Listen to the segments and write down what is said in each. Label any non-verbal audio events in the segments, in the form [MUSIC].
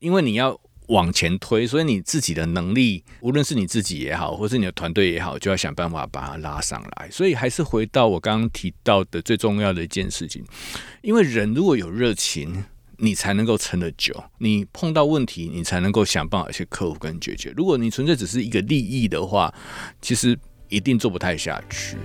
因为你要往前推，所以你自己的能力，无论是你自己也好，或是你的团队也好，就要想办法把它拉上来。所以还是回到我刚刚提到的最重要的一件事情，因为人如果有热情，你才能够撑得久。你碰到问题，你才能够想办法去克服跟解决。如果你纯粹只是一个利益的话，其实一定做不太下去。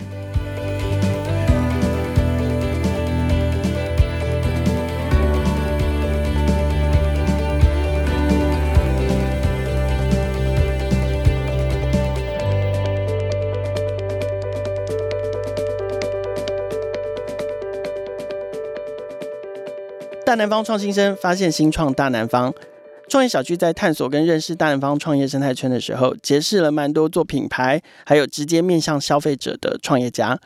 大南方创新生发现新创大南方创业小区，在探索跟认识大南方创业生态圈的时候，结识了蛮多做品牌，还有直接面向消费者的创业家。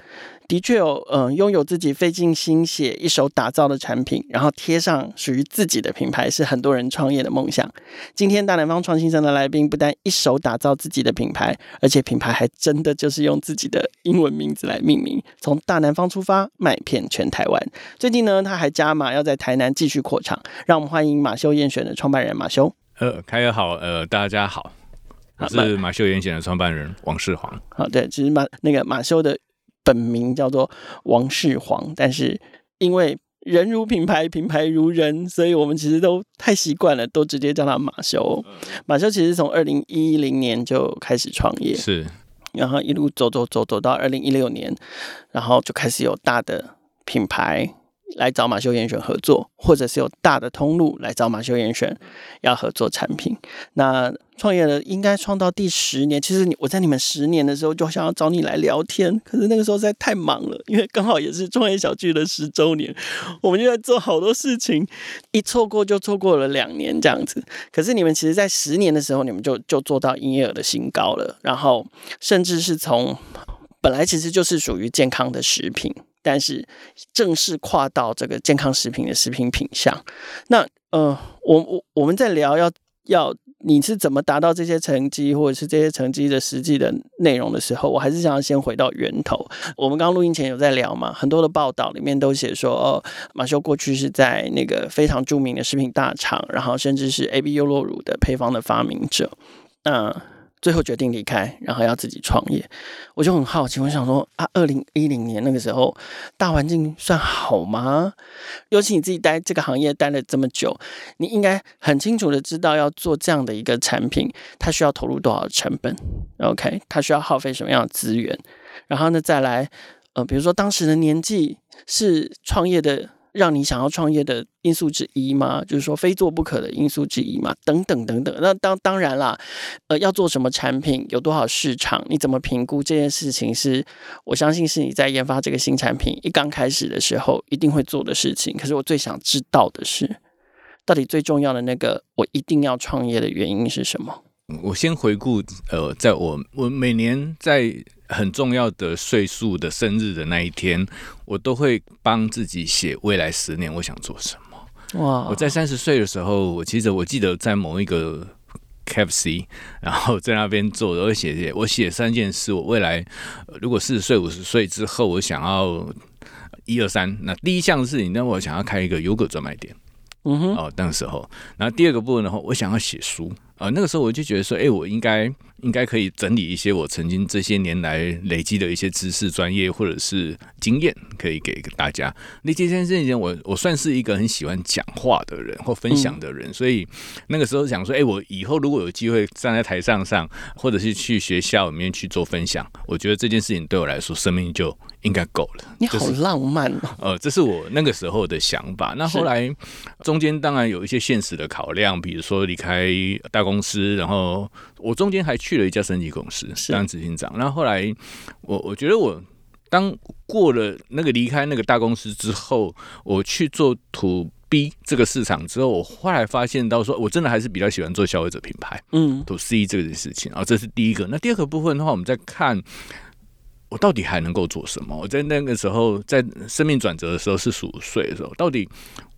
的确有，嗯，拥有自己费尽心血一手打造的产品，然后贴上属于自己的品牌，是很多人创业的梦想。今天大南方创新声的来宾不但一手打造自己的品牌，而且品牌还真的就是用自己的英文名字来命名，从大南方出发，卖遍全台湾。最近呢，他还加码要在台南继续扩厂。让我们欢迎马修严选的创办人马修。呃，开个好，呃，大家好，我是马修严选的创办人王世煌。好，对，其实马那个马修的。本名叫做王世煌，但是因为人如品牌，品牌如人，所以我们其实都太习惯了，都直接叫他马修。马修其实从二零一零年就开始创业，是，然后一路走走走走到二零一六年，然后就开始有大的品牌来找马修严选合作，或者是有大的通路来找马修严选要合作产品。那创业了应该创到第十年，其实你我在你们十年的时候就想要找你来聊天，可是那个时候实在太忙了，因为刚好也是创业小聚的十周年，我们就在做好多事情，一错过就错过了两年这样子。可是你们其实，在十年的时候，你们就就做到营业额的新高了，然后甚至是从本来其实就是属于健康的食品，但是正式跨到这个健康食品的食品品项。那呃，我我我们在聊要要。你是怎么达到这些成绩，或者是这些成绩的实际的内容的时候，我还是想要先回到源头。我们刚刚录音前有在聊嘛，很多的报道里面都写说，哦，马修过去是在那个非常著名的食品大厂，然后甚至是 AB 优酪乳的配方的发明者。那最后决定离开，然后要自己创业，我就很好奇，我想说啊，二零一零年那个时候，大环境算好吗？尤其你自己待这个行业待了这么久，你应该很清楚的知道要做这样的一个产品，它需要投入多少成本，OK，它需要耗费什么样的资源，然后呢，再来，呃，比如说当时的年纪是创业的。让你想要创业的因素之一吗？就是说非做不可的因素之一吗？等等等等。那当当然啦，呃，要做什么产品，有多少市场，你怎么评估这件事情是，是我相信是你在研发这个新产品一刚开始的时候一定会做的事情。可是我最想知道的是，到底最重要的那个我一定要创业的原因是什么？我先回顾，呃，在我我每年在很重要的岁数的生日的那一天，我都会帮自己写未来十年我想做什么。哇！我在三十岁的时候，我其实我记得在某一个 KFC，然后在那边做，我写写，我写三件事，我未来如果四十岁、五十岁之后，我想要一二三。那第一项事情，那我想要开一个优格专卖店。嗯哼，哦，那个时候，然后第二个部分的话，我想要写书。啊、呃，那个时候我就觉得说，哎、欸，我应该应该可以整理一些我曾经这些年来累积的一些知识、专业或者是经验，可以给大家。那这件事情，我我算是一个很喜欢讲话的人或分享的人，嗯、所以那个时候想说，哎、欸，我以后如果有机会站在台上上，或者是去学校里面去做分享，我觉得这件事情对我来说，生命就应该够了。你好浪漫哦！呃，这是我那个时候的想法。那后来中间当然有一些现实的考量，比如说离开大。公司，然后我中间还去了一家升级公司当执行长。那后后来，我我觉得我当过了那个离开那个大公司之后，我去做 To B 这个市场之后，我后来发现到说，我真的还是比较喜欢做消费者品牌，嗯，To C 这个事情啊，这是第一个。那第二个部分的话，我们再看我到底还能够做什么。我在那个时候，在生命转折的时候，是十五岁的时候，到底。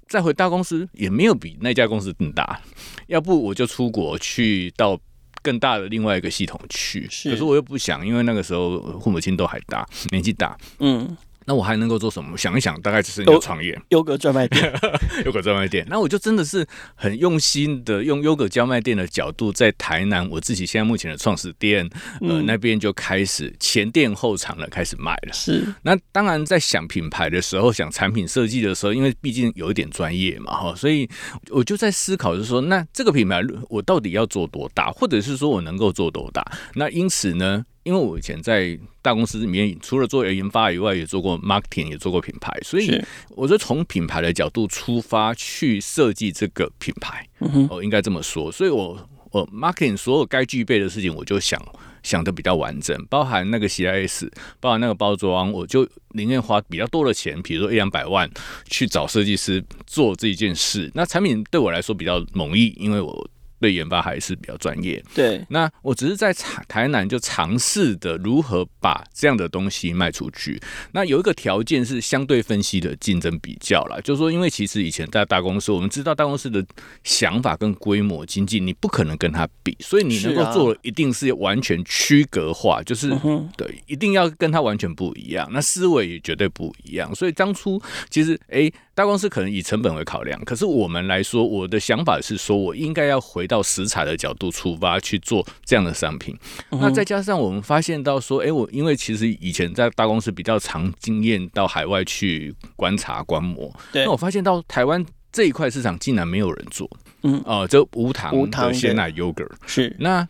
再回大公司也没有比那家公司更大，要不我就出国去到更大的另外一个系统去。可是我又不想，因为那个时候父母亲都还大，年纪大。嗯，那我还能够做什么？想一想，大概只是你的创业，优格专卖店，[LAUGHS] 优格专卖店。那我就真的是很用心的用优格专卖店的角度，在台南我自己现在目前的创始店，呃，嗯、那边就开始前店后厂了，开始卖了。是。那当然在想品牌的时候，想产品设计的时候，因为毕竟有一点专业嘛，哈，所以我就在思考，就是说，那这个品牌我到底要做多大，或者是说我能够做多大？那因此呢？因为我以前在大公司里面，除了做研发以外，也做过 marketing，也做过品牌，所以我就从品牌的角度出发去设计这个品牌。哦，应该这么说。所以我我 marketing 所有该具备的事情，我就想想的比较完整，包含那个 CIS，包含那个包装，我就宁愿花比较多的钱，比如说一两百万去找设计师做这一件事。那产品对我来说比较容易，因为我。对研发还是比较专业。对，那我只是在台南就尝试的如何把这样的东西卖出去。那有一个条件是相对分析的竞争比较啦，就是说，因为其实以前在大公司，我们知道大公司的想法跟规模经济，你不可能跟他比，所以你能够做的一定是完全区隔化，就是对，一定要跟他完全不一样，那思维也绝对不一样。所以当初其实哎。大公司可能以成本为考量，可是我们来说，我的想法是说，我应该要回到食材的角度出发去做这样的商品。嗯、那再加上我们发现到说，哎、欸，我因为其实以前在大公司比较常经验，到海外去观察观摩，那我发现到台湾这一块市场竟然没有人做，嗯，哦、呃，这无糖的鲜奶 yogurt 是那。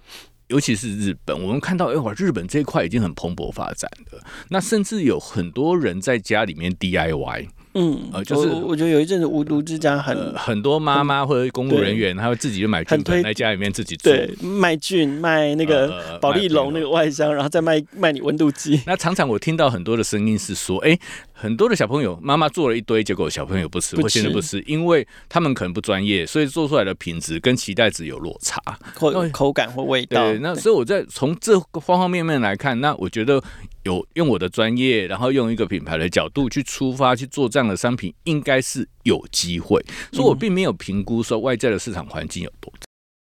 尤其是日本，我们看到，哎、欸，哇，日本这一块已经很蓬勃发展的。那甚至有很多人在家里面 DIY，嗯，呃，就是我，我觉得有一阵子无毒之家很、呃、很多妈妈或者公务人员，他会自己就买菌粉在家里面自己做，对，卖菌卖那个保利龙那个外箱，然后再卖卖你温度计。那常常我听到很多的声音是说，哎、欸。很多的小朋友妈妈做了一堆，结果小朋友不吃，或现在不吃，因为他们可能不专业，所以做出来的品质跟期待值有落差，口口感或味道。对，那所以我在从这方方面面来看，那我觉得有用我的专业，然后用一个品牌的角度去出发去做这样的商品，应该是有机会。所以我并没有评估说外在的市场环境有多，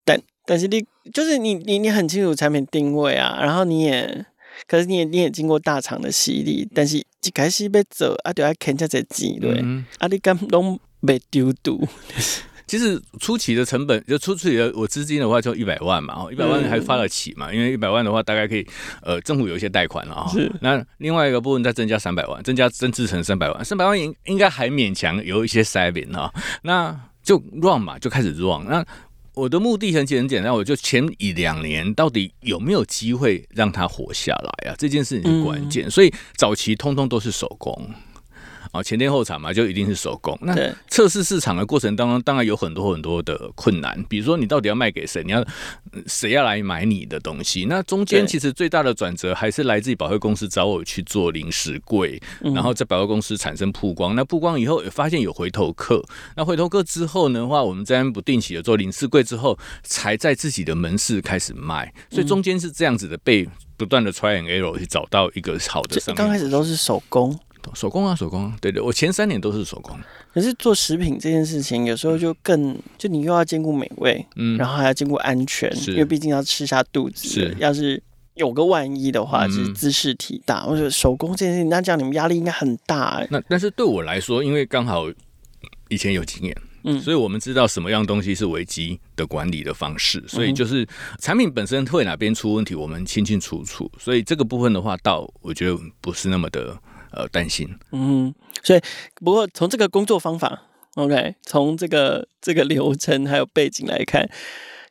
但但是你就是你你你很清楚产品定位啊，然后你也。可是你也你也经过大厂的洗礼，但是一开始要做啊，就要看这些钱对，嗯、啊，你敢拢没丢度？[LAUGHS] 其实初期的成本就初期的我资金的话就一百万嘛，哦，一百万还发得起嘛，嗯、因为一百万的话大概可以呃政府有一些贷款了啊。是。那另外一个部分再增加三百万，增加增资成三百万，三百万应应该还勉强有一些 saving 啊。那就 run 嘛，就开始 run 那。我的目的很简很简单，我就前一两年到底有没有机会让它活下来啊？这件事情是关键，所以早期通通都是手工。啊，前店后厂嘛，就一定是手工。那测试市场的过程当中，当然有很多很多的困难。比如说，你到底要卖给谁？你要谁要来买你的东西？那中间其实最大的转折还是来自于百货公司找我去做零食柜，然后在百货公司产生曝光。那曝光以后，也发现有回头客。那回头客之后的话，我们在不定期的做零食柜之后，才在自己的门市开始卖。所以中间是这样子的，被不断的 try and error 去找到一个好的商品。刚开始都是手工。手工啊，手工，对对，我前三年都是手工。可是做食品这件事情，有时候就更，就你又要兼顾美味，嗯，然后还要兼顾安全，因为毕竟要吃下肚子。是，要是有个万一的话，就是姿势体大。我觉得手工这件事情，那这样你们压力应该很大欸。那但是对我来说，因为刚好以前有经验，嗯，所以我们知道什么样东西是危机的管理的方式，所以就是产品本身会哪边出问题，我们清清楚楚。所以这个部分的话，倒我觉得不是那么的。呃，担心。嗯，所以不过从这个工作方法，OK，从这个这个流程还有背景来看，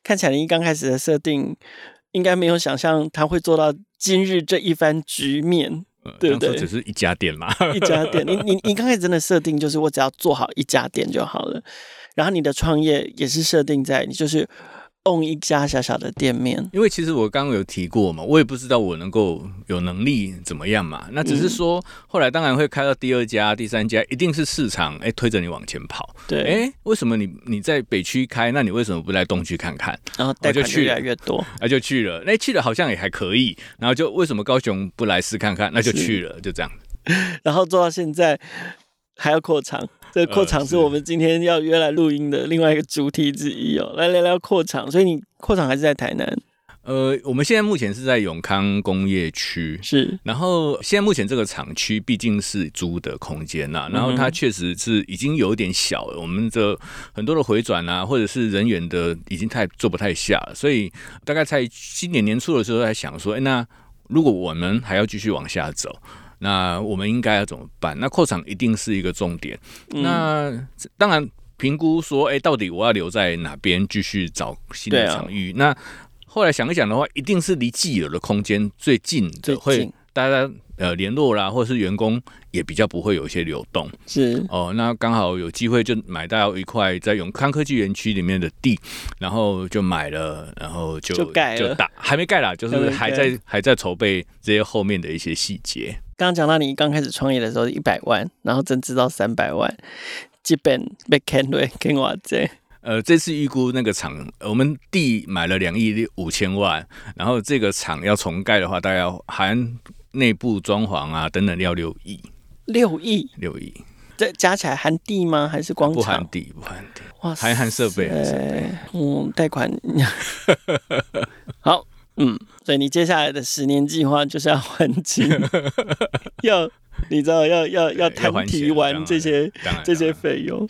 看起来你刚开始的设定应该没有想象他会做到今日这一番局面，呃、对不对？只是一家店嘛，一家店。你你你刚开始真的设定就是我只要做好一家店就好了，然后你的创业也是设定在你就是。Own 一家小小的店面，因为其实我刚刚有提过嘛，我也不知道我能够有能力怎么样嘛。那只是说，后来当然会开到第二家、第三家，一定是市场哎推着你往前跑。对，哎，为什么你你在北区开，那你为什么不来东区看看？然后贷款就越来越多，[LAUGHS] 那就去了。那去了好像也还可以，然后就为什么高雄不来试看看？那就去了，就这样。[LAUGHS] 然后做到现在还要扩厂。这个扩场是我们今天要约来录音的另外一个主题之一哦，来聊聊扩场。所以你扩场还是在台南？呃，我们现在目前是在永康工业区，是。然后现在目前这个厂区毕竟是租的空间呐，然后它确实是已经有点小了。我们的很多的回转啊，或者是人员的已经太做不太下了，所以大概在今年年初的时候在想说，哎，那如果我们还要继续往下走，那我们应该要怎么办？那扩厂一定是一个重点。那当然评估说，哎，到底我要留在哪边继续找新的场域？那后来想一想的话，一定是离既有的空间最近的，会大家呃联络啦，或者是员工也比较不会有一些流动。是哦，那刚好有机会就买到一块在永康科技园区里面的地，然后就买了，然后就就盖了，就打还没盖啦，就是还在还在筹备这些后面的一些细节。刚刚讲到你刚开始创业的时候一百万，然后增资到三百万，基本被坑了，坑我这。呃，这次预估那个厂，我们地买了两亿五千万，然后这个厂要重盖的话，大概要含内部装潢啊等等要六亿。六亿？六亿？这加起来含地吗？还是光厂？不含地，不含地。哇含设备，设备。嗯，贷款。[LAUGHS] 好，嗯，所以你接下来的十年计划就是要还清，[LAUGHS] 要你知道要要要摊提完这些这些费用。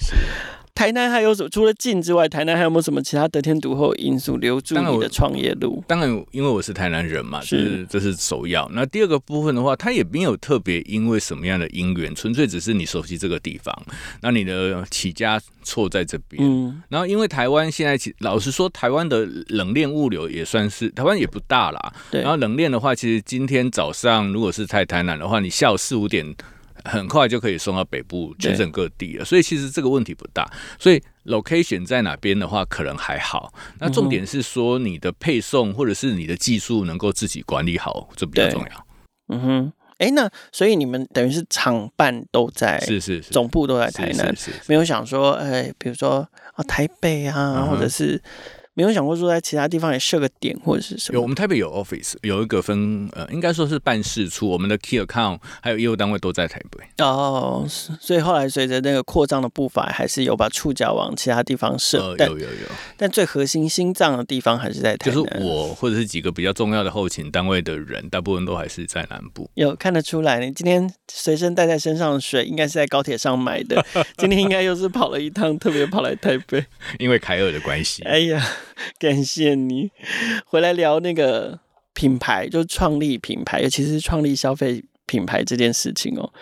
台南还有什么？除了近之外，台南还有没有什么其他得天独厚因素留住你的创业路？当然，因为我是台南人嘛，是这是首要。那第二个部分的话，它也没有特别因为什么样的因缘，纯粹只是你熟悉这个地方，那你的起家错在这边。嗯，然后因为台湾现在其老实说，台湾的冷链物流也算是台湾也不大啦。对。然后冷链的话，其实今天早上如果是在台南的话，你下午四五点。很快就可以送到北部全省各地了，所以其实这个问题不大。所以 location 在哪边的话，可能还好。那重点是说你的配送或者是你的技术能够自己管理好，这比较重要。嗯哼，哎，那所以你们等于是厂办都在，是是是，总部都在台南，没有想说，哎，比如说啊台北啊，或者是。没有想过说在其他地方也设个点或者是什么？有，我们台北有 office，有一个分呃，应该说是办事处，我们的 key account 还有业务单位都在台北。哦，所以后来随着那个扩张的步伐，还是有把触角往其他地方设。呃，有有有。但最核心心脏的地方还是在台北。就是我或者是几个比较重要的后勤单位的人，大部分都还是在南部。有看得出来，你今天随身带在身上的水，应该是在高铁上买的。[LAUGHS] 今天应该又是跑了一趟，特别跑来台北。因为凯尔的关系。哎呀。感谢你回来聊那个品牌，就创立品牌，尤其是创立消费品牌这件事情哦。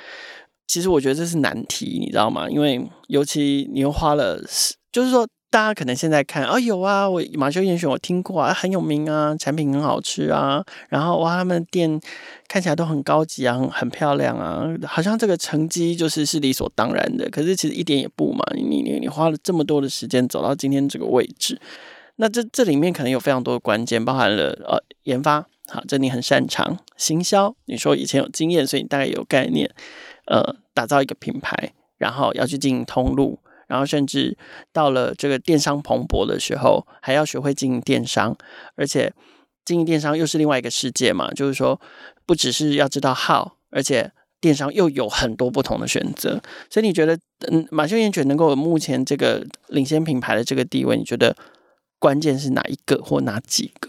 其实我觉得这是难题，你知道吗？因为尤其你又花了，就是说大家可能现在看啊、哦，有啊，我马修严选我听过啊，很有名啊，产品很好吃啊，然后哇，他们店看起来都很高级啊，很很漂亮啊，好像这个成绩就是是理所当然的。可是其实一点也不嘛，你你你花了这么多的时间走到今天这个位置。那这这里面可能有非常多的关键，包含了呃研发，好，这你很擅长；行销，你说以前有经验，所以你大概有概念。呃，打造一个品牌，然后要去经营通路，然后甚至到了这个电商蓬勃的时候，还要学会经营电商，而且经营电商又是另外一个世界嘛，就是说不只是要知道好而且电商又有很多不同的选择。所以你觉得，嗯，马修严卷能够有目前这个领先品牌的这个地位，你觉得？关键是哪一个或哪几个？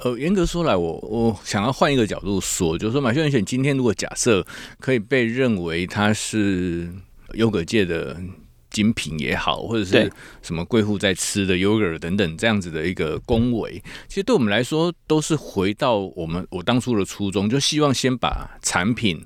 呃，严格说来，我我想要换一个角度说，就是说，马修严选今天如果假设可以被认为它是优格界的精品也好，或者是什么贵妇在吃的优格等等这样子的一个恭维，其实对我们来说都是回到我们我当初的初衷，就希望先把产品。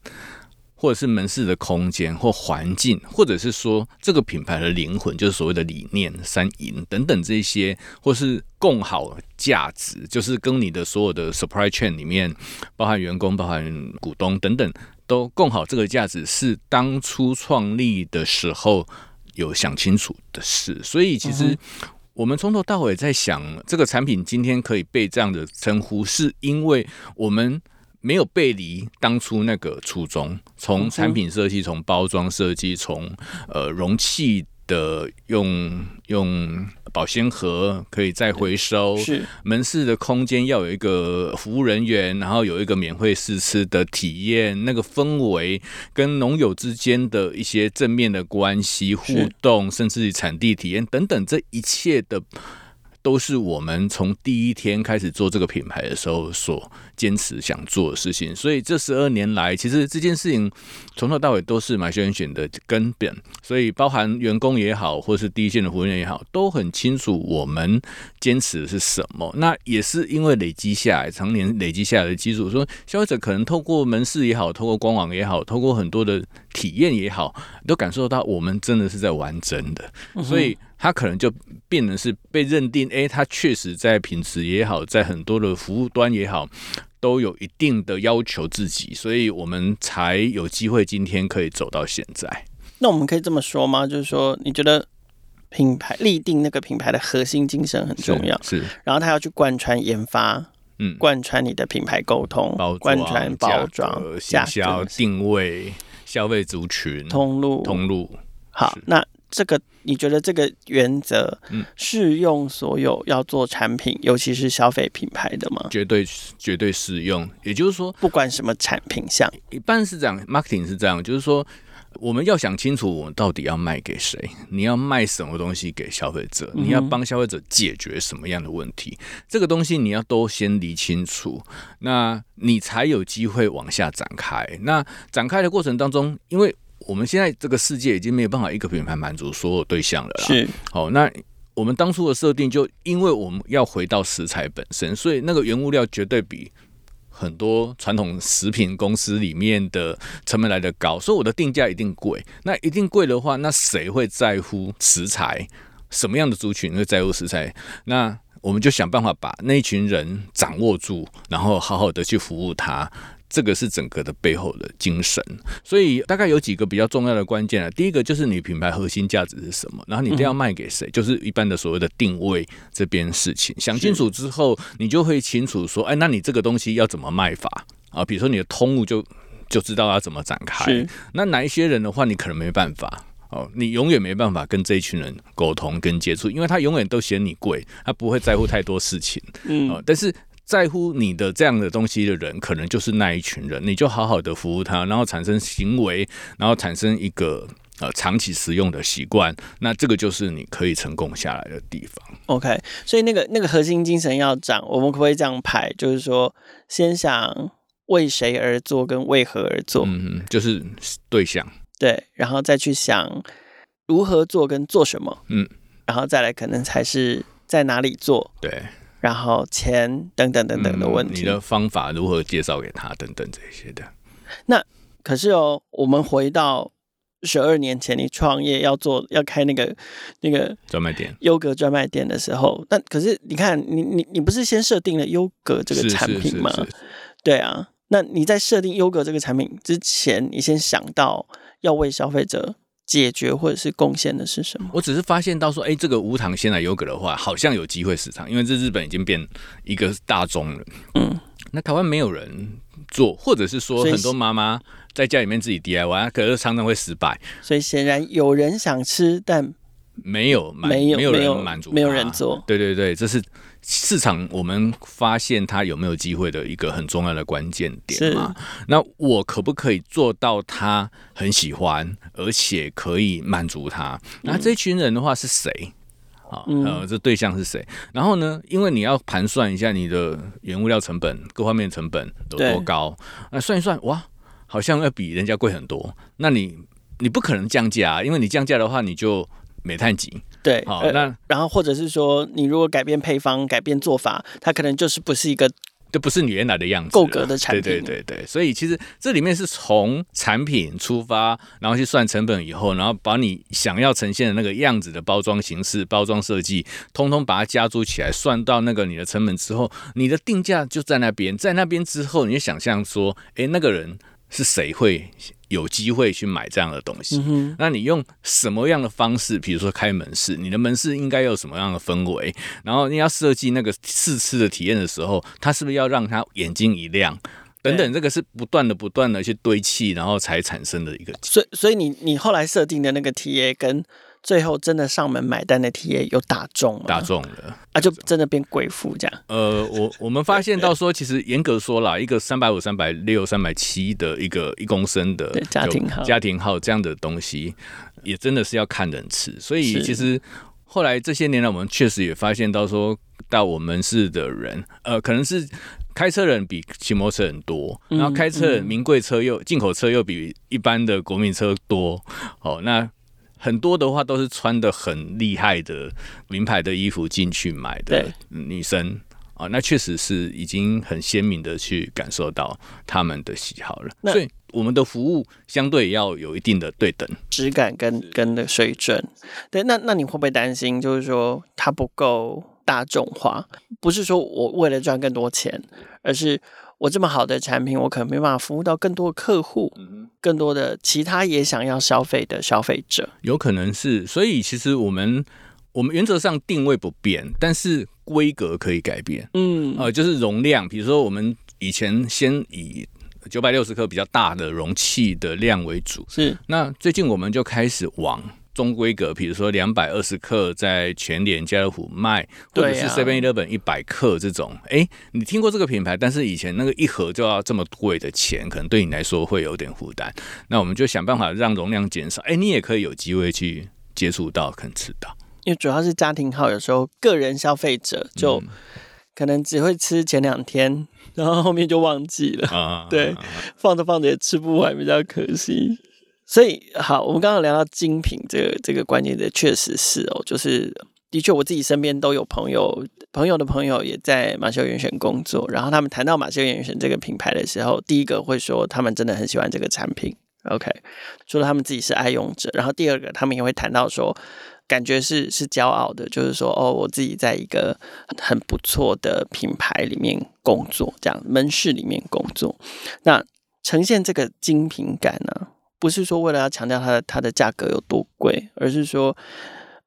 或者是门市的空间或环境，或者是说这个品牌的灵魂，就是所谓的理念、三赢等等这些，或是共好价值，就是跟你的所有的 supply chain 里面，包含员工、包含股东等等，都共好这个价值，是当初创立的时候有想清楚的事。所以其实我们从头到尾在想，这个产品今天可以被这样的称呼，是因为我们。没有背离当初那个初衷，从产品设计，从包装设计，从呃容器的用用保鲜盒可以再回收，是门市的空间要有一个服务人员，然后有一个免费试吃的体验，那个氛围跟农友之间的一些正面的关系互动，甚至于产地体验等等，这一切的。都是我们从第一天开始做这个品牌的时候所坚持想做的事情。所以这十二年来，其实这件事情从头到尾都是马修严选的根本。所以包含员工也好，或是第一线的服务员也好，都很清楚我们坚持的是什么。那也是因为累积下来，常年累积下来的基础，说消费者可能透过门市也好，透过官网也好，透过很多的体验也好，都感受到我们真的是在玩真的。所以。他可能就变成是被认定，哎，他确实在品质也好，在很多的服务端也好，都有一定的要求自己，所以我们才有机会今天可以走到现在。那我们可以这么说吗？就是说，你觉得品牌立定那个品牌的核心精神很重要，是，是然后他要去贯穿研发，嗯，贯穿你的品牌沟通，贯穿包装、营销、定位、消费族群、通路、通路。好，那。这个你觉得这个原则适用所有要做产品，嗯、尤其是消费品牌的吗？绝对绝对适用。也就是说，不管什么产品项，一般是这样，marketing 是这样，就是说我们要想清楚，我们到底要卖给谁？你要卖什么东西给消费者？你要帮消费者解决什么样的问题？嗯、这个东西你要都先理清楚，那你才有机会往下展开。那展开的过程当中，因为我们现在这个世界已经没有办法一个品牌满足所有对象了啦。是，好，那我们当初的设定就因为我们要回到食材本身，所以那个原物料绝对比很多传统食品公司里面的成本来的高，所以我的定价一定贵。那一定贵的话，那谁会在乎食材？什么样的族群会在乎食材？那我们就想办法把那一群人掌握住，然后好好的去服务他。这个是整个的背后的精神，所以大概有几个比较重要的关键啊。第一个就是你品牌核心价值是什么，然后你一定要卖给谁，就是一般的所谓的定位这边事情。想清楚之后，你就会清楚说，哎，那你这个东西要怎么卖法啊？比如说你的通路就就知道要怎么展开。那哪一些人的话，你可能没办法哦，你永远没办法跟这一群人沟通跟接触，因为他永远都嫌你贵，他不会在乎太多事情。嗯，但是。在乎你的这样的东西的人，可能就是那一群人，你就好好的服务他，然后产生行为，然后产生一个呃长期使用的习惯，那这个就是你可以成功下来的地方。OK，所以那个那个核心精神要讲，我们可不可以这样排？就是说，先想为谁而做，跟为何而做，嗯，就是对象，对，然后再去想如何做跟做什么，嗯，然后再来可能才是在哪里做，对。然后钱等等等等的问题，嗯，你的方法如何介绍给他等等这些的。那可是哦，我们回到十二年前，你创业要做要开那个那个专卖店，优格专卖店的时候，但可是你看，你你你不是先设定了优格这个产品吗？对啊，那你在设定优格这个产品之前，你先想到要为消费者。解决或者是贡献的是什么？我只是发现到说，哎、欸，这个无糖鲜奶优格的话，好像有机会市场，因为这日本已经变一个大众了。嗯，那台湾没有人做，或者是说很多妈妈在家里面自己 DIY，可是常常会失败。所以显然有人想吃，但没有没有没有人满足，没有人做。对对对，这是。市场，我们发现它有没有机会的一个很重要的关键点嘛？那我可不可以做到他很喜欢，而且可以满足他？那这群人的话是谁？啊、嗯，呃，这对象是谁？然后呢，因为你要盘算一下你的原物料成本、各方面成本有多高，那算一算，哇，好像要比人家贵很多。那你你不可能降价，因为你降价的话，你就没太急。对，好，那然后或者是说，你如果改变配方、改变做法，它可能就是不是一个，就不是你原来的样子，够格的产品。对对对。对，所以其实这里面是从产品出发，然后去算成本以后，然后把你想要呈现的那个样子的包装形式、包装设计，通通把它加注起来，算到那个你的成本之后，你的定价就在那边，在那边之后，你就想象说，哎，那个人是谁会？有机会去买这样的东西，嗯，那你用什么样的方式？比如说开门市，你的门市应该有什么样的氛围？然后你要设计那个试吃的体验的时候，他是不是要让他眼睛一亮？等等，这个是不断的、不断的去堆砌，然后才产生的一个。所以，所以你你后来设定的那个 TA 跟。最后真的上门买单的体验有打中吗？打中了啊，就真的变贵妇这样。呃，我 [LAUGHS] 我们发现到说，其实严格说啦，一个三百五、三百六、三百七的一个一公升的家庭号、家庭号这样的东西，也真的是要看人吃。所以其实后来这些年来，我们确实也发现到说，到我们市的人，呃，可能是开车人比骑摩托车人多，然后开车人名贵车又进口车又比一般的国民车多，哦，那很多的话都是穿的很厉害的名牌的衣服进去买的女生。啊，那确实是已经很鲜明的去感受到他们的喜好了。所以我们的服务相对要有一定的对等质感跟跟的水准。对，那那你会不会担心，就是说它不够大众化？不是说我为了赚更多钱，而是我这么好的产品，我可能没办法服务到更多的客户，嗯更多的其他也想要消费的消费者。有可能是，所以其实我们。我们原则上定位不变，但是规格可以改变。嗯，呃，就是容量，比如说我们以前先以九百六十克比较大的容器的量为主，是。那最近我们就开始往中规格，比如说两百二十克在全联、家乐福卖，或者是 Seven Eleven 一百克这种。哎、啊，你听过这个品牌？但是以前那个一盒就要这么贵的钱，可能对你来说会有点负担。那我们就想办法让容量减少。哎，你也可以有机会去接触到，可能吃到。因为主要是家庭号，有时候个人消费者就可能只会吃前两天，然后后面就忘记了。啊、对，放着放着也吃不完，比较可惜。所以好，我们刚刚聊到精品这个这个观念的，确实是哦，就是的确我自己身边都有朋友，朋友的朋友也在马修严选工作，然后他们谈到马修严选这个品牌的时候，第一个会说他们真的很喜欢这个产品。OK，除了他们自己是爱用者，然后第二个他们也会谈到说。感觉是是骄傲的，就是说哦，我自己在一个很不错的品牌里面工作，这样门市里面工作，那呈现这个精品感呢，不是说为了要强调它的它的价格有多贵，而是说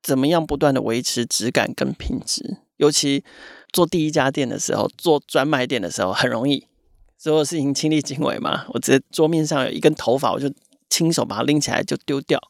怎么样不断的维持质感跟品质。尤其做第一家店的时候，做专卖店的时候，很容易所有事情亲力亲为嘛。我直接桌面上有一根头发，我就亲手把它拎起来就丢掉。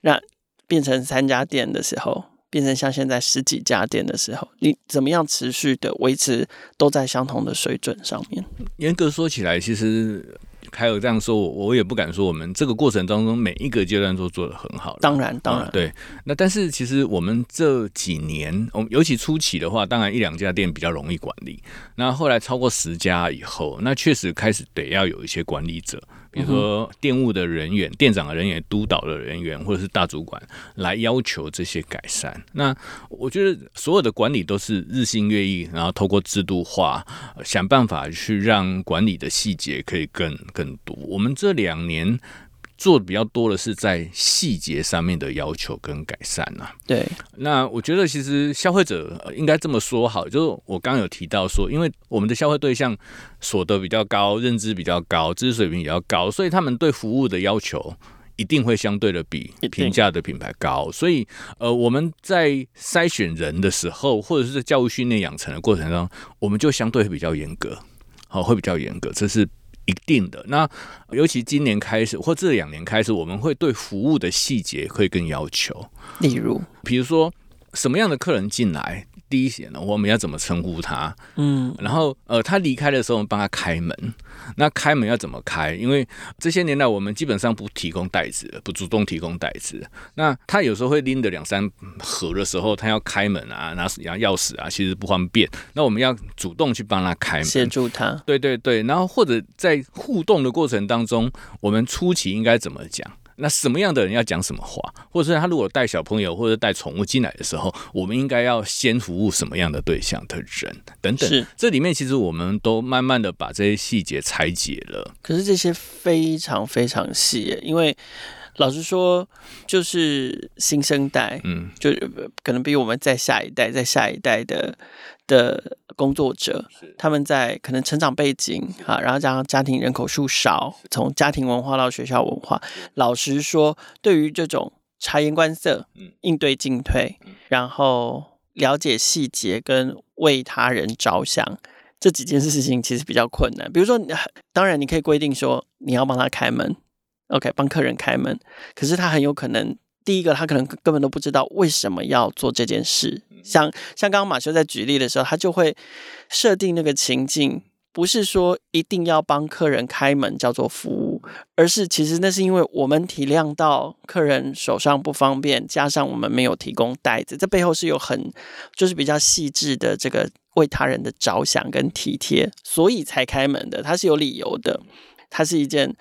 那变成三家店的时候，变成像现在十几家店的时候，你怎么样持续的维持都在相同的水准上面？严格说起来，其实还有这样说，我我也不敢说我们这个过程当中每一个阶段都做的很好。当然，当然，嗯、对。那但是其实我们这几年，我们尤其初期的话，当然一两家店比较容易管理。那后来超过十家以后，那确实开始得要有一些管理者。比如说店务的人员、店长的人员、督导的人员，或者是大主管来要求这些改善。那我觉得所有的管理都是日新月异，然后透过制度化，想办法去让管理的细节可以更更多。我们这两年。做的比较多的是在细节上面的要求跟改善呐、啊。对，那我觉得其实消费者应该这么说好，就是我刚刚有提到说，因为我们的消费对象所得比较高，认知比较高，知识水平比较高，所以他们对服务的要求一定会相对的比平价的品牌高。所以，呃，我们在筛选人的时候，或者是在教育训练养成的过程中，我们就相对会比较严格，好，会比较严格，这是。一定的，那尤其今年开始或这两年开始，我们会对服务的细节会更要求。例如，比如说什么样的客人进来，第一点呢，我们要怎么称呼他？嗯，然后呃，他离开的时候，我们帮他开门。那开门要怎么开？因为这些年来我们基本上不提供袋子，不主动提供袋子。那他有时候会拎着两三盒的时候，他要开门啊，拿钥匙啊，其实不方便。那我们要主动去帮他开门，协助他。对对对，然后或者在互动的过程当中，我们初期应该怎么讲？那什么样的人要讲什么话，或者是他如果带小朋友或者带宠物进来的时候，我们应该要先服务什么样的对象的人等等。是，这里面其实我们都慢慢的把这些细节拆解了。可是这些非常非常细，因为。老实说，就是新生代，嗯，就可能比我们在下一代、在下一代的的工作者，他们在可能成长背景啊，然后加上家庭人口数少，从家庭文化到学校文化，老实说，对于这种察言观色、应对进退，然后了解细节跟为他人着想这几件事情，其实比较困难。比如说，当然你可以规定说，你要帮他开门。OK，帮客人开门，可是他很有可能，第一个他可能根本都不知道为什么要做这件事。像像刚刚马修在举例的时候，他就会设定那个情境，不是说一定要帮客人开门叫做服务，而是其实那是因为我们体谅到客人手上不方便，加上我们没有提供袋子，这背后是有很就是比较细致的这个为他人的着想跟体贴，所以才开门的，它是有理由的，它是一件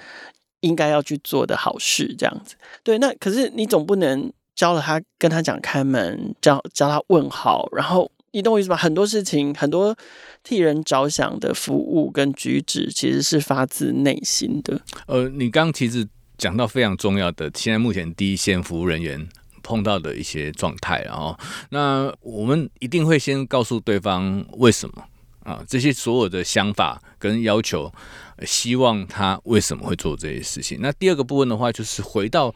应该要去做的好事，这样子。对，那可是你总不能教了他跟他讲开门，教教他问好，然后。你懂我意思吧？很多事情，很多替人着想的服务跟举止，其实是发自内心的。呃，你刚刚其实讲到非常重要的，现在目前第一线服务人员碰到的一些状态，然后，那我们一定会先告诉对方为什么啊，这些所有的想法跟要求，希望他为什么会做这些事情。那第二个部分的话，就是回到。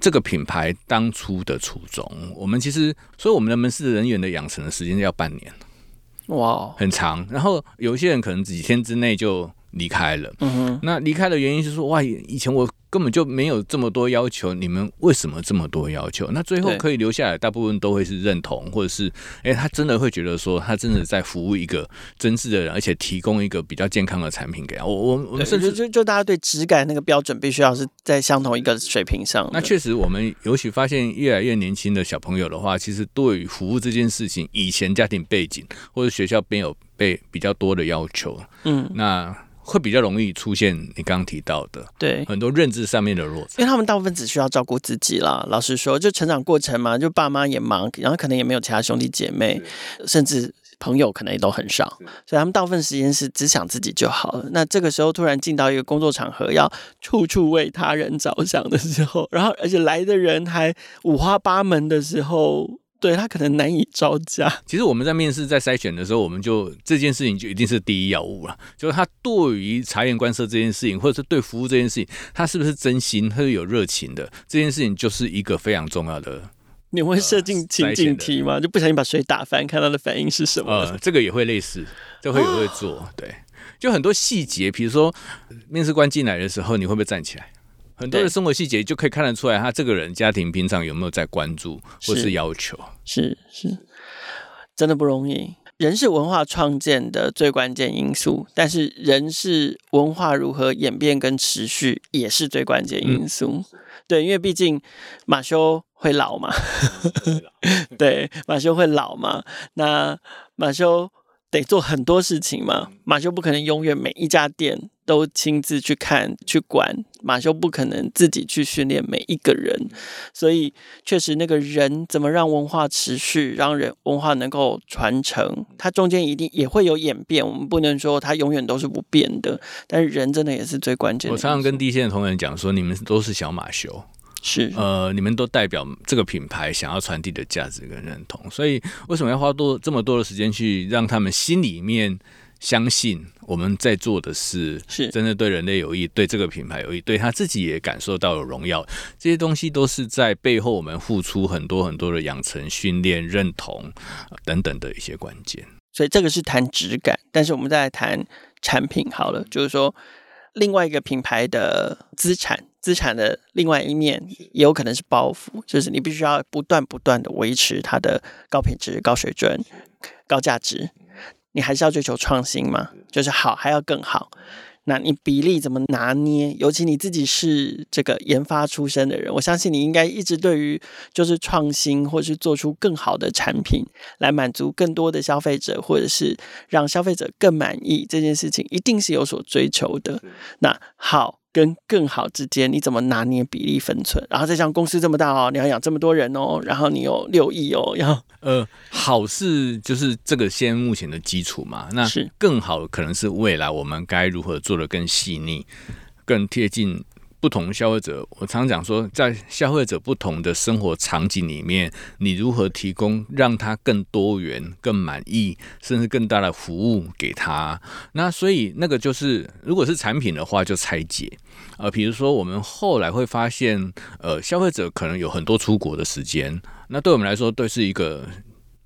这个品牌当初的初衷，我们其实，所以我们的门市人员的养成的时间要半年，哇，很长。然后有一些人可能几天之内就离开了，嗯哼，那离开的原因是说，哇，以前我。根本就没有这么多要求，你们为什么这么多要求？那最后可以留下来，大部分都会是认同，或者是哎，他真的会觉得说，他真的在服务一个真挚的人，而且提供一个比较健康的产品给他。我我我们甚至就就大家对质感那个标准必须要是在相同一个水平上。那确实，我们尤其发现越来越年轻的小朋友的话，其实对于服务这件事情，以前家庭背景或者学校没有被比较多的要求，嗯，那。会比较容易出现你刚刚提到的，对很多认知上面的落差，因为他们大部分只需要照顾自己啦。老实说，就成长过程嘛，就爸妈也忙，然后可能也没有其他兄弟姐妹，甚至朋友可能也都很少，所以他们大部分时间是只想自己就好了。那这个时候突然进到一个工作场合，要处处为他人着想的时候，然后而且来的人还五花八门的时候。对，他可能难以招架。[LAUGHS] 其实我们在面试、在筛选的时候，我们就这件事情就一定是第一要务了。就是他对于察言观色这件事情，或者是对服务这件事情，他是不是真心，他是有热情的？这件事情就是一个非常重要的。你会设定情景题吗？就不小心把水打翻，看他的反应是什么？呃，这个也会类似，这会也会做。对，就很多细节，比如说面试官进来的时候，你会不会站起来？很多的生活细节就可以看得出来，他这个人家庭平常有没有在关注或是要求，是是，是，真的不容易。人是文化创建的最关键因素，但是人是文化如何演变跟持续也是最关键因素。嗯、对，因为毕竟马修会老嘛，[LAUGHS] 对，马修会老嘛，那马修得做很多事情嘛，马修不可能永远每一家店。都亲自去看去管，马修不可能自己去训练每一个人，所以确实那个人怎么让文化持续，让人文化能够传承，它中间一定也会有演变，我们不能说它永远都是不变的。但是人真的也是最关键的。我常常跟第一线的同仁讲说，你们都是小马修，是呃，你们都代表这个品牌想要传递的价值跟认同，所以为什么要花多这么多的时间去让他们心里面？相信我们在做的事是真的对人类有益，对这个品牌有益，对他自己也感受到了荣耀。这些东西都是在背后我们付出很多很多的养成、训练、认同等等的一些关键。所以这个是谈质感，但是我们再来谈产品好了，就是说另外一个品牌的资产，资产的另外一面也有可能是包袱，就是你必须要不断不断的维持它的高品质、高水准、高价值。你还是要追求创新嘛，就是好还要更好。那你比例怎么拿捏？尤其你自己是这个研发出身的人，我相信你应该一直对于就是创新，或是做出更好的产品来满足更多的消费者，或者是让消费者更满意这件事情，一定是有所追求的。那好。跟更好之间，你怎么拿捏比例分寸？然后再像公司这么大哦，你要养这么多人哦，然后你有六亿哦，要 [LAUGHS] 呃，好是就是这个先目前的基础嘛。那是更好可能是未来我们该如何做的更细腻、更贴近。不同消费者，我常讲说，在消费者不同的生活场景里面，你如何提供让他更多元、更满意，甚至更大的服务给他？那所以那个就是，如果是产品的话，就拆解。呃，比如说我们后来会发现，呃，消费者可能有很多出国的时间，那对我们来说，都是一个。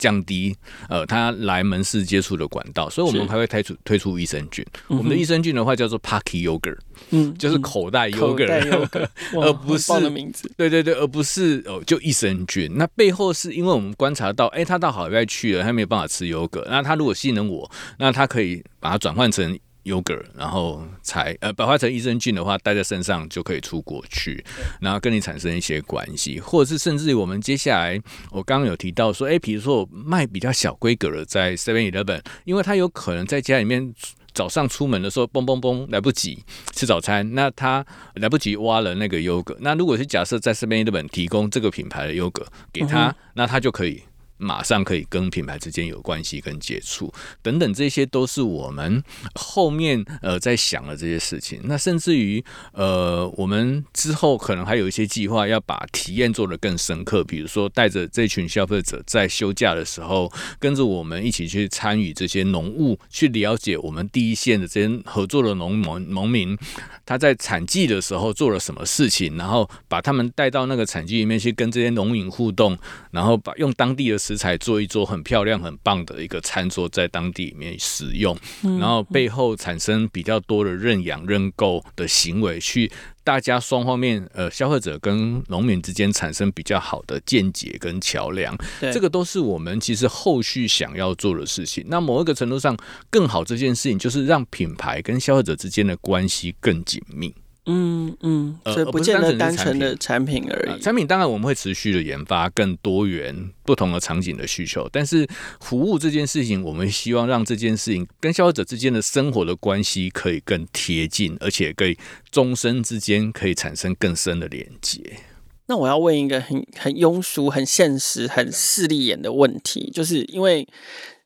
降低呃他来门市接触的管道，所以我们还会推出推出益生菌。我们的益生菌的话叫做 Pocket Yogurt，嗯，就是口袋 Yogurt，，[LAUGHS] 而不是对对对，而不是哦就益生菌。那背后是因为我们观察到，哎，他到海外去了，他没有办法吃 Yogurt，，那他如果信任我，那他可以把它转换成。Yogurt，然后才呃，白化成益生菌的话，带在身上就可以出国去，然后跟你产生一些关系，或者是甚至于我们接下来，我刚刚有提到说，哎，比如说我卖比较小规格的，在 Seven Eleven，因为他有可能在家里面早上出门的时候，嘣嘣嘣来不及吃早餐，那他来不及挖了那个 Yogurt，那如果是假设在 Seven Eleven 提供这个品牌的 Yogurt 给他，嗯、那他就可以。马上可以跟品牌之间有关系跟接触等等，这些都是我们后面呃在想的这些事情。那甚至于呃，我们之后可能还有一些计划，要把体验做得更深刻。比如说，带着这群消费者在休假的时候，跟着我们一起去参与这些农务，去了解我们第一线的这些合作的农农农民，他在产季的时候做了什么事情，然后把他们带到那个产季里面去跟这些农民互动，然后把用当地的。食材做一桌很漂亮、很棒的一个餐桌，在当地里面使用，然后背后产生比较多的认养、认购的行为，去大家双方面呃消费者跟农民之间产生比较好的见解跟桥梁，这个都是我们其实后续想要做的事情。那某一个程度上更好，这件事情就是让品牌跟消费者之间的关系更紧密。嗯嗯，所以不见得单纯的产品而已。呃，产品当然我们会持续的研发更多元、不同的场景的需求，但是服务这件事情，我们希望让这件事情跟消费者之间的生活的关系可以更贴近，而且可以终身之间可以产生更深的连接。那我要问一个很很庸俗、很现实、很势利眼的问题，就是因为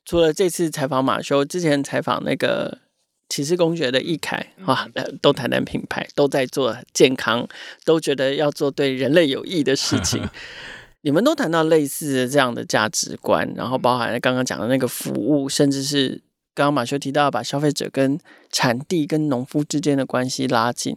除了这次采访马修，之前采访那个。骑士公爵的易凯啊，都谈谈品牌，都在做健康，都觉得要做对人类有益的事情。[LAUGHS] 你们都谈到类似的这样的价值观，然后包含刚刚讲的那个服务，甚至是刚刚马修提到把消费者跟产地跟农夫之间的关系拉近。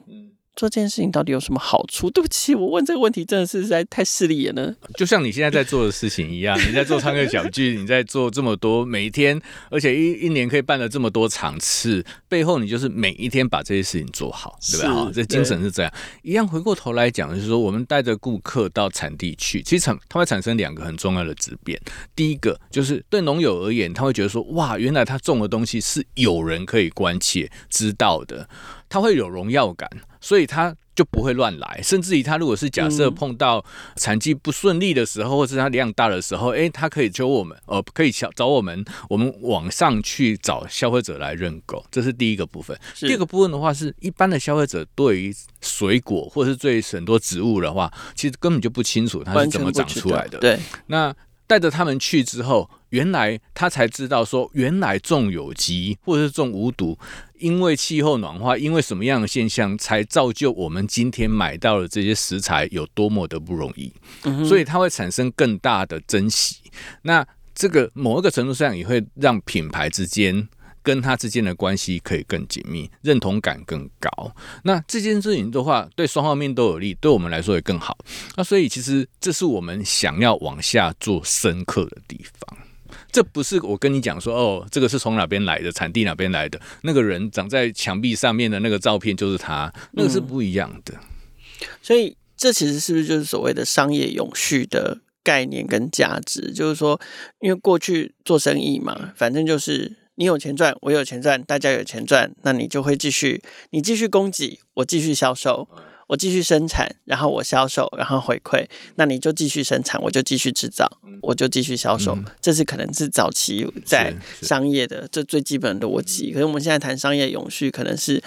做这件事情到底有什么好处？对不起，我问这个问题真的是实在太势利眼了。就像你现在在做的事情一样，你在做唱歌小剧，你在做这么多，每一天，而且一一年可以办了这么多场次，背后你就是每一天把这些事情做好，对不对？哈，这精神是这样。一样回过头来讲，就是说我们带着顾客到产地去，其实产它会产生两个很重要的质变。第一个就是对农友而言，他会觉得说，哇，原来他种的东西是有人可以关切、知道的。他会有荣耀感，所以他就不会乱来。甚至于他如果是假设碰到产季不顺利的时候，或是他量大的时候，诶，他可以求我们，呃，可以找找我们，我们网上去找消费者来认购。这是第一个部分。第二个部分的话，是一般的消费者对于水果或者是对很多植物的话，其实根本就不清楚它是怎么长出来的。对，那。带着他们去之后，原来他才知道说，原来种有机或者是种无毒，因为气候暖化，因为什么样的现象，才造就我们今天买到的这些食材有多么的不容易，所以它会产生更大的珍惜。那这个某一个程度上也会让品牌之间。跟它之间的关系可以更紧密，认同感更高。那这件事情的话，对双方面都有利，对我们来说也更好。那所以其实这是我们想要往下做深刻的地方。这不是我跟你讲说哦，这个是从哪边来的，产地哪边来的，那个人长在墙壁上面的那个照片就是他，那个是不一样的。所以这其实是不是就是所谓的商业永续的概念跟价值？就是说，因为过去做生意嘛，反正就是。你有钱赚，我有钱赚，大家有钱赚，那你就会继续，你继续供给，我继续销售，我继续生产，然后我销售，然后回馈，那你就继续生产，我就继续制造，我就继续销售，嗯、这是可能是早期在商业的这最基本的逻辑。可是我们现在谈商业永续，可能是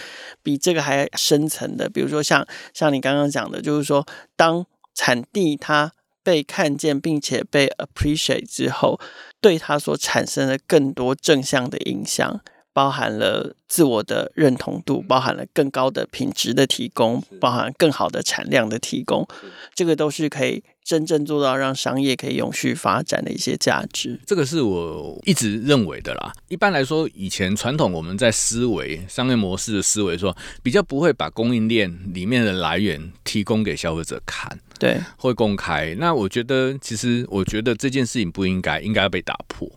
比这个还深层的，比如说像像你刚刚讲的，就是说当产地它被看见并且被 appreciate 之后。对它所产生的更多正向的影响，包含了自我的认同度，包含了更高的品质的提供，包含更好的产量的提供，这个都是可以真正做到让商业可以永续发展的一些价值，这个是我一直认为的啦。一般来说，以前传统我们在思维商业模式的思维说，比较不会把供应链里面的来源提供给消费者看，对，会公开。那我觉得，其实我觉得这件事情不应该，应该要被打破。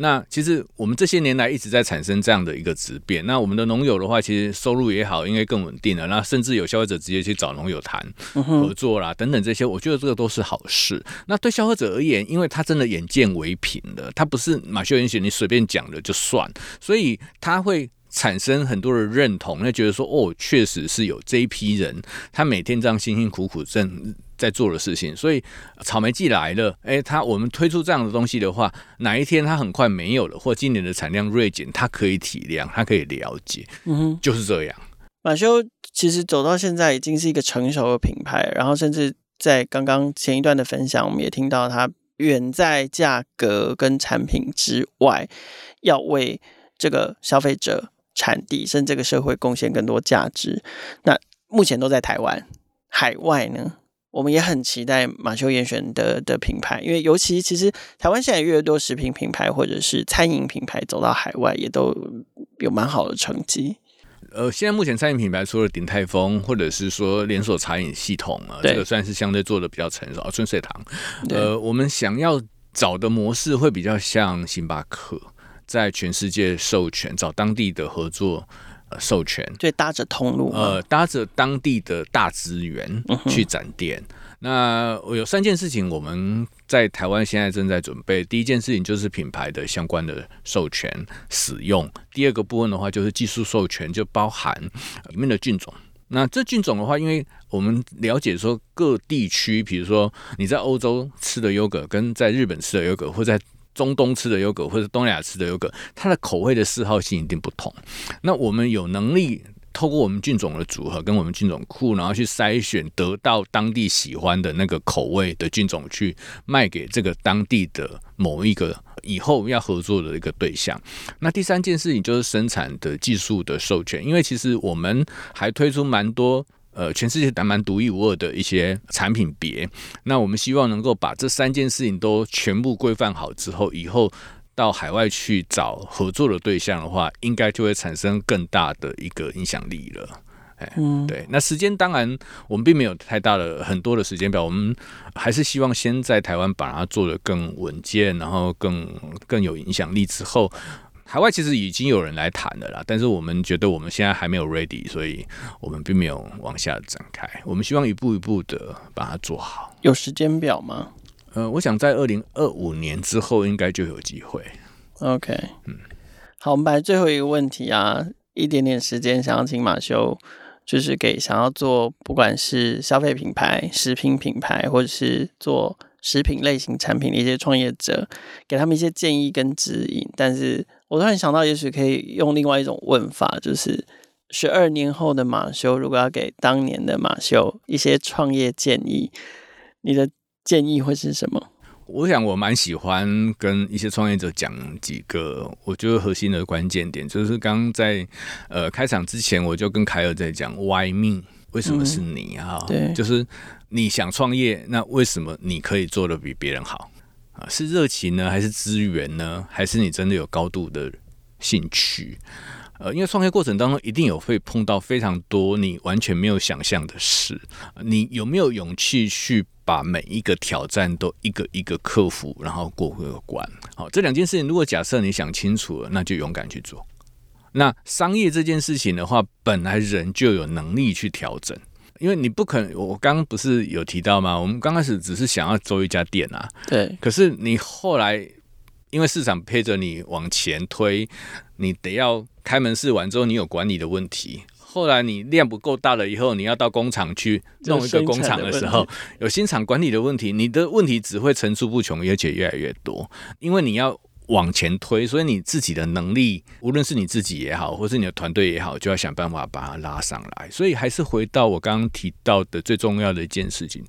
那其实我们这些年来一直在产生这样的一个质变。那我们的农友的话，其实收入也好，应该更稳定了。那甚至有消费者直接去找农友谈合作啦，等等这些，我觉得这个都是好事。那对消费者而言，因为他真的眼见为凭的，他不是马修严选你随便讲的就算，所以他会产生很多的认同，那觉得说哦，确实是有这一批人，他每天这样辛辛苦苦正。在做的事情，所以草莓季来了，哎，他我们推出这样的东西的话，哪一天它很快没有了，或今年的产量锐减，它可以体谅，它可以了解，嗯哼，就是这样。马修其实走到现在已经是一个成熟的品牌，然后甚至在刚刚前一段的分享，我们也听到它远在价格跟产品之外，要为这个消费者、产地甚至这个社会贡献更多价值。那目前都在台湾，海外呢？我们也很期待马修严选的的品牌，因为尤其其实台湾现在越多食品品牌或者是餐饮品牌走到海外，也都有蛮好的成绩。呃，现在目前餐饮品牌除了鼎泰丰，或者是说连锁茶饮系统啊，这个算是相对做的比较成熟。春水堂，呃，我们想要找的模式会比较像星巴克，在全世界授权找当地的合作。授权，对，搭着通路，呃，搭着当地的大资源去展店。嗯、那我有三件事情，我们在台湾现在正在准备。第一件事情就是品牌的相关的授权使用。第二个部分的话，就是技术授权，就包含里面的菌种。那这菌种的话，因为我们了解说各地区，比如说你在欧洲吃的优格，跟在日本吃的优格，或在中东吃的优格或者东亚吃的优格，它的口味的嗜好性一定不同。那我们有能力透过我们菌种的组合跟我们菌种库，然后去筛选得到当地喜欢的那个口味的菌种，去卖给这个当地的某一个以后要合作的一个对象。那第三件事情就是生产的技术的授权，因为其实我们还推出蛮多。呃，全世界还蛮独一无二的一些产品别，那我们希望能够把这三件事情都全部规范好之后，以后到海外去找合作的对象的话，应该就会产生更大的一个影响力了。哎，嗯，对，那时间当然我们并没有太大的很多的时间表，我们还是希望先在台湾把它做得更稳健，然后更更有影响力之后。海外其实已经有人来谈了啦，但是我们觉得我们现在还没有 ready，所以我们并没有往下展开。我们希望一步一步的把它做好。有时间表吗？呃，我想在二零二五年之后应该就有机会。OK，嗯，好，我们来最后一个问题啊，一点点时间，想要请马修，就是给想要做不管是消费品牌、食品品牌，或者是做食品类型产品的一些创业者，给他们一些建议跟指引，但是。我突然想到，也许可以用另外一种问法，就是十二年后的马修，如果要给当年的马修一些创业建议，你的建议会是什么？我想我蛮喜欢跟一些创业者讲几个我觉得核心的关键点，就是刚刚在呃开场之前，我就跟凯尔在讲 Why me？为什么是你啊？嗯，对，就是你想创业，那为什么你可以做的比别人好？啊是热情呢，还是资源呢，还是你真的有高度的兴趣？呃，因为创业过程当中一定有会碰到非常多你完全没有想象的事，你有没有勇气去把每一个挑战都一个一个克服，然后过个关？好，这两件事情，如果假设你想清楚了，那就勇敢去做。那商业这件事情的话，本来人就有能力去调整。因为你不可能，我刚刚不是有提到吗？我们刚开始只是想要做一家店啊，对。可是你后来因为市场陪着你往前推，你得要开门市完之后，你有管理的问题。后来你量不够大了以后，你要到工厂去弄一个工厂的时候，有新厂管理的问题，你的问题只会层出不穷，而且越来越多，因为你要。往前推，所以你自己的能力，无论是你自己也好，或是你的团队也好，就要想办法把它拉上来。所以还是回到我刚刚提到的最重要的一件事情，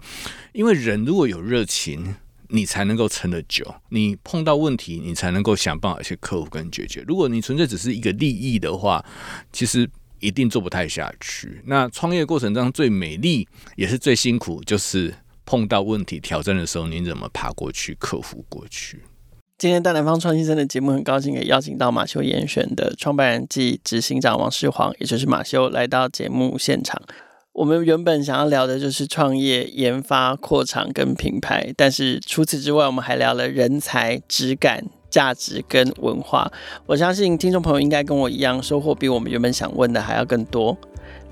因为人如果有热情，你才能够撑得久。你碰到问题，你才能够想办法去克服跟解决。如果你纯粹只是一个利益的话，其实一定做不太下去。那创业过程当中最美丽也是最辛苦，就是碰到问题挑战的时候，你怎么爬过去、克服过去？今天大南方创新生的节目很高兴可以邀请到马修严选的创办人暨执行长王世煌，也就是马修来到节目现场。我们原本想要聊的就是创业、研发、扩厂跟品牌，但是除此之外，我们还聊了人才、质感、价值跟文化。我相信听众朋友应该跟我一样，收获比我们原本想问的还要更多。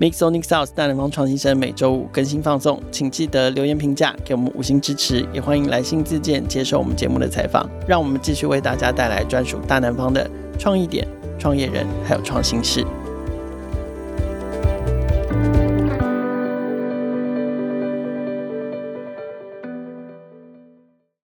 Mixonic South 大南方创新生每周五更新放送，请记得留言评价，给我们五星支持，也欢迎来信自荐接受我们节目的采访，让我们继续为大家带来专属大南方的创意点、创业人还有创新事。